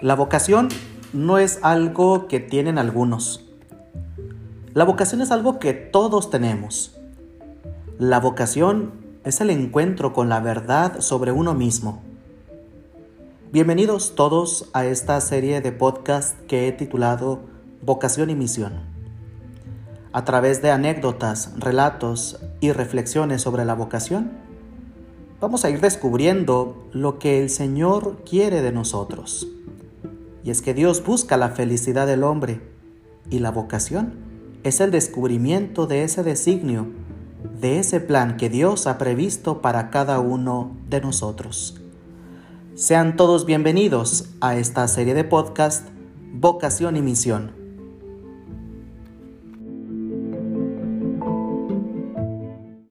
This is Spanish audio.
La vocación no es algo que tienen algunos. La vocación es algo que todos tenemos. La vocación es el encuentro con la verdad sobre uno mismo. Bienvenidos todos a esta serie de podcast que he titulado Vocación y Misión. A través de anécdotas, relatos y reflexiones sobre la vocación, vamos a ir descubriendo lo que el Señor quiere de nosotros. Y es que Dios busca la felicidad del hombre y la vocación es el descubrimiento de ese designio, de ese plan que Dios ha previsto para cada uno de nosotros. Sean todos bienvenidos a esta serie de podcast Vocación y Misión